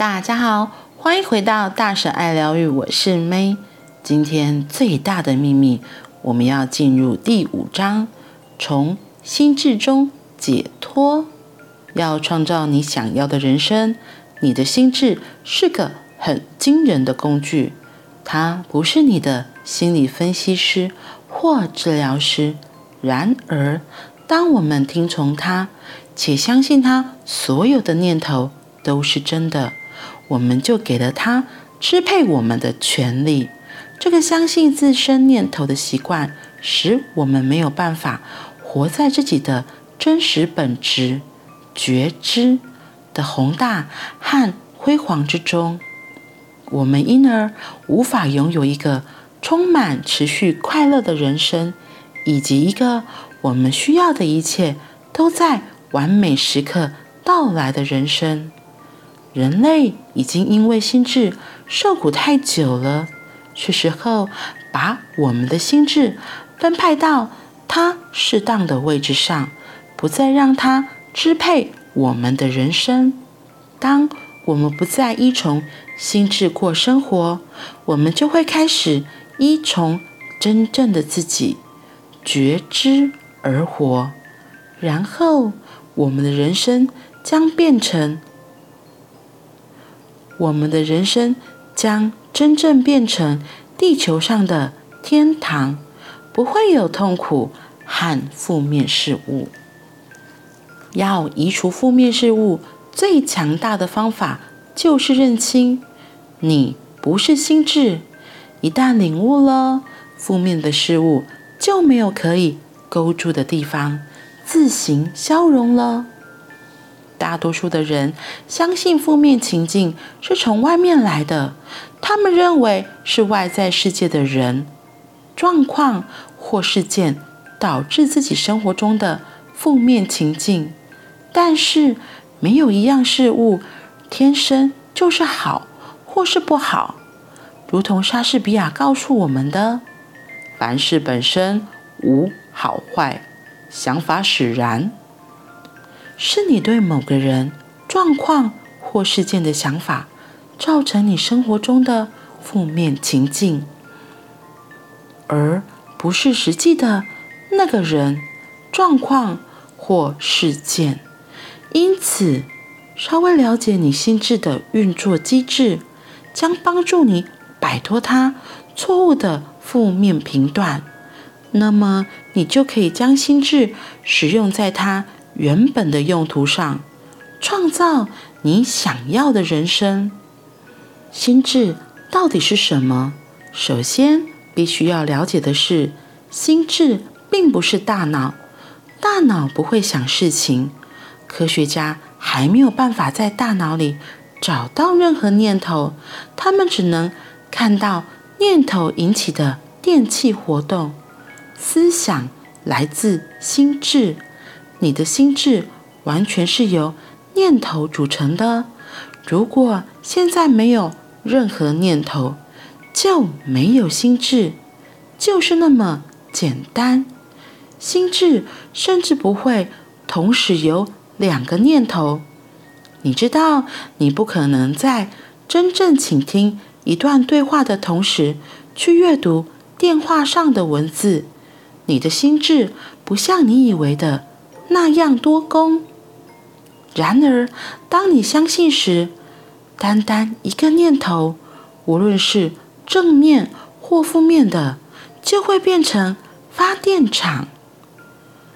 大家好，欢迎回到大婶爱疗愈，我是 May。今天最大的秘密，我们要进入第五章，从心智中解脱。要创造你想要的人生，你的心智是个很惊人的工具。它不是你的心理分析师或治疗师。然而，当我们听从它，且相信它所有的念头都是真的，我们就给了他支配我们的权利。这个相信自身念头的习惯，使我们没有办法活在自己的真实本质、觉知的宏大和辉煌之中。我们因而无法拥有一个充满持续快乐的人生，以及一个我们需要的一切都在完美时刻到来的人生。人类已经因为心智受苦太久了。是时候把我们的心智分派到它适当的位置上，不再让它支配我们的人生。当我们不再依从心智过生活，我们就会开始依从真正的自己，觉知而活。然后，我们的人生将变成，我们的人生将。真正变成地球上的天堂，不会有痛苦和负面事物。要移除负面事物，最强大的方法就是认清你不是心智。一旦领悟了，负面的事物就没有可以勾住的地方，自行消融了。大多数的人相信负面情境是从外面来的，他们认为是外在世界的人、状况或事件导致自己生活中的负面情境。但是，没有一样事物天生就是好或是不好。如同莎士比亚告诉我们的：“凡事本身无好坏，想法使然。”是你对某个人、状况或事件的想法，造成你生活中的负面情境，而不是实际的那个人、状况或事件。因此，稍微了解你心智的运作机制，将帮助你摆脱它错误的负面评断。那么，你就可以将心智使用在它。原本的用途上，创造你想要的人生。心智到底是什么？首先，必须要了解的是，心智并不是大脑，大脑不会想事情。科学家还没有办法在大脑里找到任何念头，他们只能看到念头引起的电气活动。思想来自心智。你的心智完全是由念头组成的。如果现在没有任何念头，就没有心智，就是那么简单。心智甚至不会同时有两个念头。你知道，你不可能在真正倾听一段对话的同时去阅读电话上的文字。你的心智不像你以为的。那样多功。然而，当你相信时，单单一个念头，无论是正面或负面的，就会变成发电厂。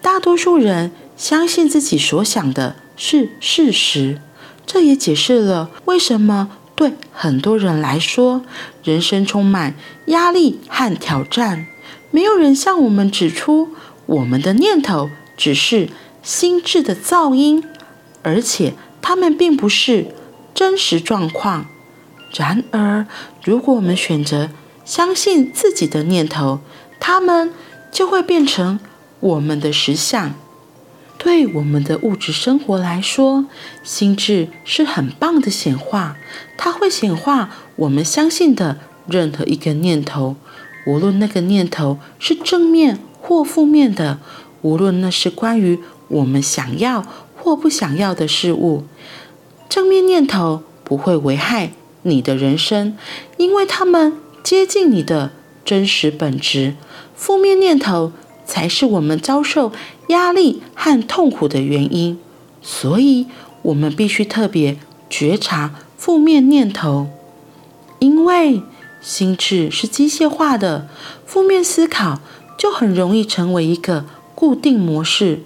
大多数人相信自己所想的是事实，这也解释了为什么对很多人来说，人生充满压力和挑战。没有人向我们指出，我们的念头只是。心智的噪音，而且它们并不是真实状况。然而，如果我们选择相信自己的念头，它们就会变成我们的实相。对我们的物质生活来说，心智是很棒的显化，它会显化我们相信的任何一个念头，无论那个念头是正面或负面的，无论那是关于。我们想要或不想要的事物，正面念头不会危害你的人生，因为他们接近你的真实本质。负面念头才是我们遭受压力和痛苦的原因，所以我们必须特别觉察负面念头，因为心智是机械化的，负面思考就很容易成为一个固定模式。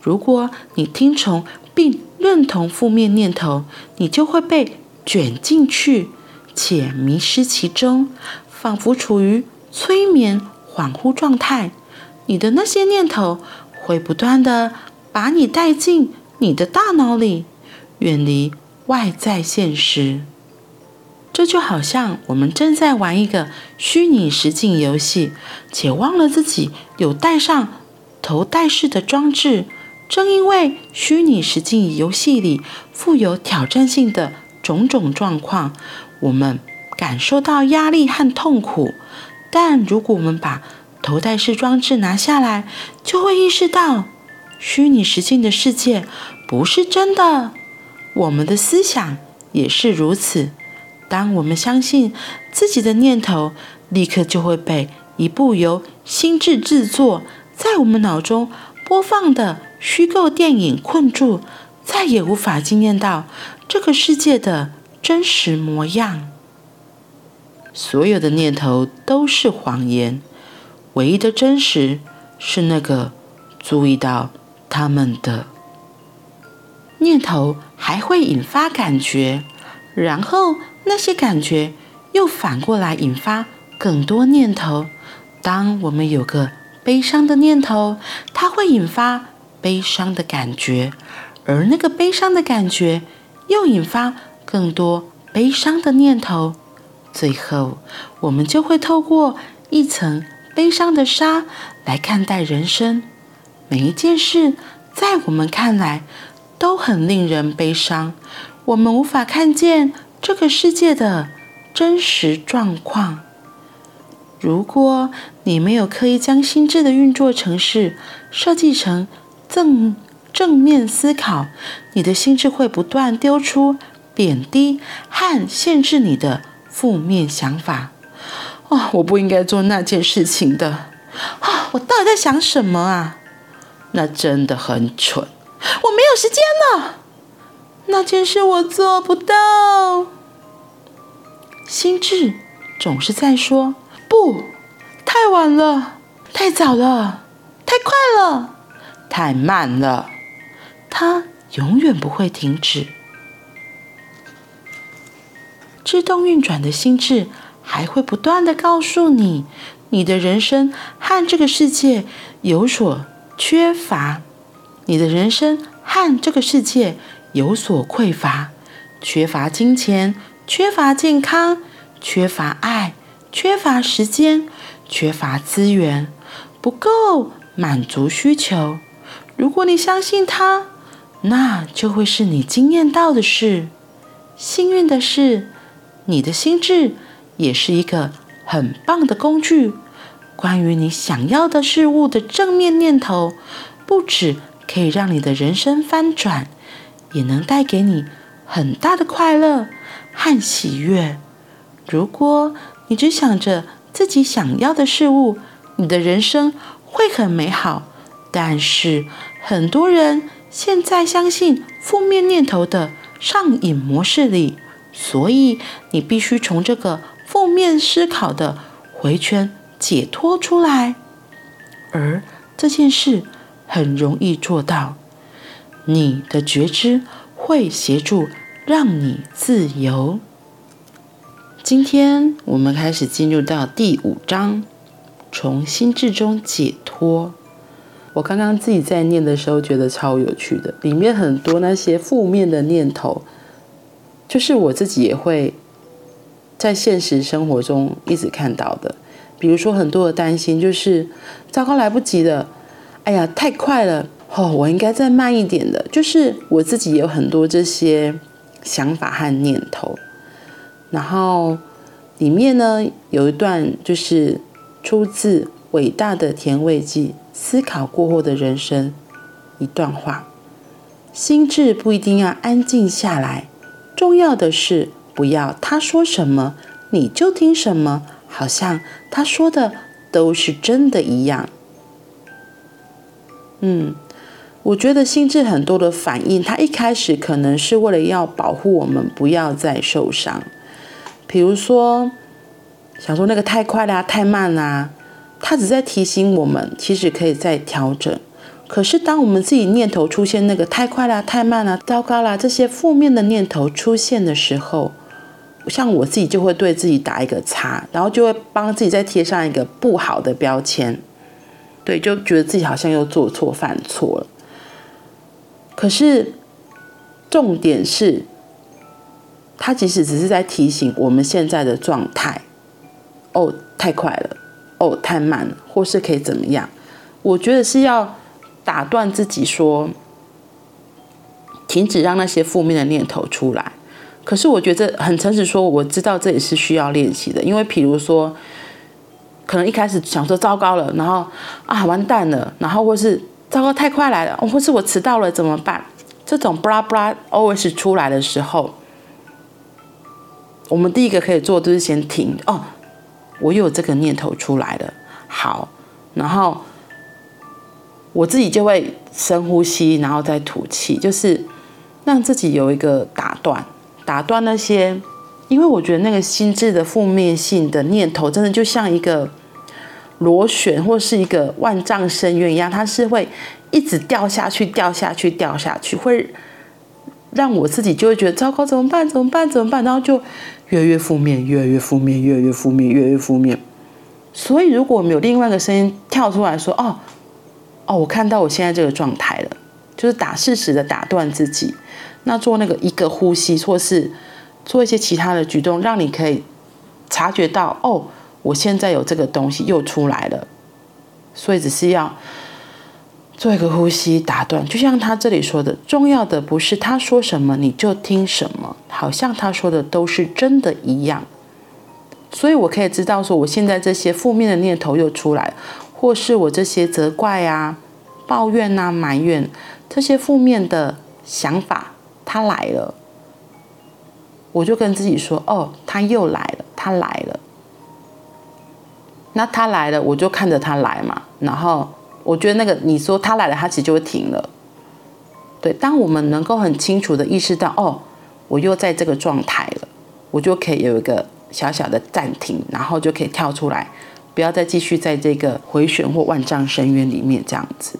如果你听从并认同负面念头，你就会被卷进去，且迷失其中，仿佛处于催眠恍惚状态。你的那些念头会不断地把你带进你的大脑里，远离外在现实。这就好像我们正在玩一个虚拟实境游戏，且忘了自己有带上头戴式的装置。正因为虚拟实境游戏里富有挑战性的种种状况，我们感受到压力和痛苦。但如果我们把头戴式装置拿下来，就会意识到虚拟实境的世界不是真的。我们的思想也是如此。当我们相信自己的念头，立刻就会被一部由心智制作在我们脑中播放的。虚构电影困住，再也无法惊艳到这个世界的真实模样。所有的念头都是谎言，唯一的真实是那个注意到他们的念头，还会引发感觉，然后那些感觉又反过来引发更多念头。当我们有个悲伤的念头，它会引发。悲伤的感觉，而那个悲伤的感觉又引发更多悲伤的念头，最后我们就会透过一层悲伤的纱来看待人生。每一件事在我们看来都很令人悲伤，我们无法看见这个世界的真实状况。如果你没有刻意将心智的运作程式设计成正正面思考，你的心智会不断丢出贬低和限制你的负面想法。哦，我不应该做那件事情的。啊、我到底在想什么啊？那真的很蠢。我没有时间了。那件事我做不到。心智总是在说：不，太晚了，太早了，太快了。太慢了，它永远不会停止。自动运转的心智还会不断的告诉你，你的人生和这个世界有所缺乏，你的人生和这个世界有所匮乏，缺乏金钱，缺乏健康，缺乏爱，缺乏时间，缺乏资源，不够满足需求。如果你相信它，那就会是你惊艳到的事。幸运的是，你的心智也是一个很棒的工具。关于你想要的事物的正面念头，不止可以让你的人生翻转，也能带给你很大的快乐和喜悦。如果你只想着自己想要的事物，你的人生会很美好。但是，很多人现在相信负面念头的上瘾模式里，所以你必须从这个负面思考的回圈解脱出来。而这件事很容易做到，你的觉知会协助让你自由。今天我们开始进入到第五章，从心智中解脱。我刚刚自己在念的时候，觉得超有趣的。里面很多那些负面的念头，就是我自己也会在现实生活中一直看到的。比如说，很多的担心，就是糟糕，来不及了，哎呀，太快了，哦，我应该再慢一点的。就是我自己也有很多这些想法和念头。然后里面呢，有一段就是出自伟大的甜味剂。思考过后的人生，一段话：心智不一定要安静下来，重要的是不要他说什么你就听什么，好像他说的都是真的一样。嗯，我觉得心智很多的反应，他一开始可能是为了要保护我们不要再受伤，比如说想说那个太快啦、太慢啦，他只在提醒我们，其实可以再调整。可是，当我们自己念头出现那个太快了、太慢了、糟糕了这些负面的念头出现的时候，像我自己就会对自己打一个叉，然后就会帮自己再贴上一个不好的标签，对，就觉得自己好像又做错、犯错了。可是，重点是，他即使只是在提醒我们现在的状态，哦，太快了，哦，太慢了，或是可以怎么样？我觉得是要。打断自己说，停止让那些负面的念头出来。可是我觉得很诚实说，我知道这也是需要练习的。因为比如说，可能一开始想说糟糕了，然后啊完蛋了，然后或是糟糕太快来了，或是我迟到了怎么办？这种布拉布拉 always 出来的时候，我们第一个可以做就是先停。哦，我有这个念头出来了，好，然后。我自己就会深呼吸，然后再吐气，就是让自己有一个打断，打断那些，因为我觉得那个心智的负面性的念头，真的就像一个螺旋或是一个万丈深渊一样，它是会一直掉下去，掉下去，掉下去，会让我自己就会觉得糟糕，怎么办？怎么办？怎么办？然后就越来越负面，越来越负面，越来越负面，越来越负面。所以，如果我们有另外一个声音跳出来说：“哦。”哦，我看到我现在这个状态了，就是打适时的打断自己，那做那个一个呼吸，或是做一些其他的举动，让你可以察觉到，哦，我现在有这个东西又出来了，所以只是要做一个呼吸打断，就像他这里说的，重要的不是他说什么你就听什么，好像他说的都是真的一样，所以我可以知道说，我现在这些负面的念头又出来。或是我这些责怪啊、抱怨啊、埋怨这些负面的想法，他来了，我就跟自己说：“哦，他又来了，他来了。”那他来了，我就看着他来嘛。然后我觉得那个你说他来了，他其实就会停了。对，当我们能够很清楚的意识到：“哦，我又在这个状态了”，我就可以有一个小小的暂停，然后就可以跳出来。不要再继续在这个回旋或万丈深渊里面这样子。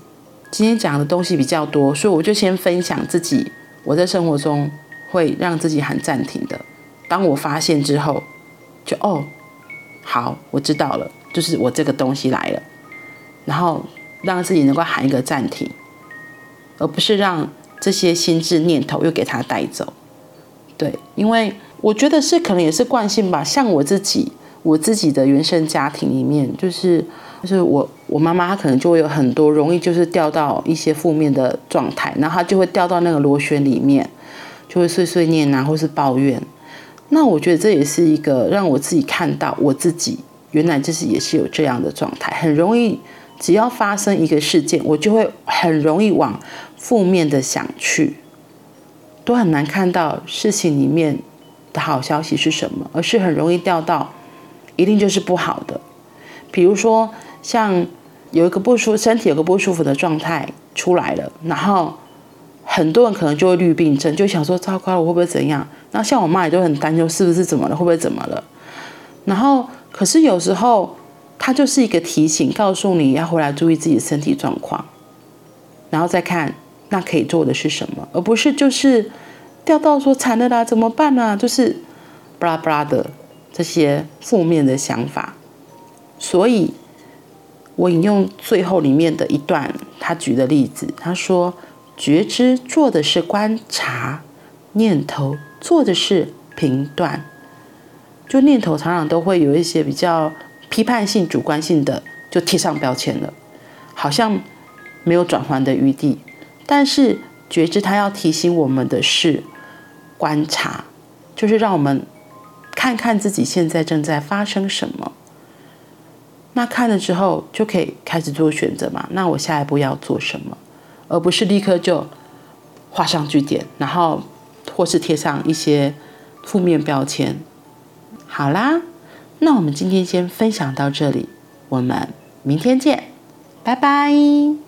今天讲的东西比较多，所以我就先分享自己我在生活中会让自己喊暂停的。当我发现之后，就哦，好，我知道了，就是我这个东西来了，然后让自己能够喊一个暂停，而不是让这些心智念头又给它带走。对，因为我觉得是可能也是惯性吧，像我自己。我自己的原生家庭里面，就是就是我我妈妈她可能就会有很多容易就是掉到一些负面的状态，然后她就会掉到那个螺旋里面，就会碎碎念啊，或是抱怨。那我觉得这也是一个让我自己看到我自己原来就是也是有这样的状态，很容易只要发生一个事件，我就会很容易往负面的想去，都很难看到事情里面的好消息是什么，而是很容易掉到。一定就是不好的，比如说像有一个不舒身体有个不舒服的状态出来了，然后很多人可能就会绿病症，就想说糟糕了，我会不会怎样？然后像我妈也都很担忧是不是怎么了，会不会怎么了？然后可是有时候它就是一个提醒，告诉你要回来注意自己的身体状况，然后再看那可以做的是什么，而不是就是掉到说惨了啦，怎么办呢、就是巴拉巴拉的。这些负面的想法，所以我引用最后里面的一段，他举的例子，他说：“觉知做的是观察，念头做的是评断。就念头常常都会有一些比较批判性、主观性的，就贴上标签了，好像没有转圜的余地。但是觉知，它要提醒我们的是观察，就是让我们。”看看自己现在正在发生什么，那看了之后就可以开始做选择嘛。那我下一步要做什么，而不是立刻就画上句点，然后或是贴上一些负面标签。好啦，那我们今天先分享到这里，我们明天见，拜拜。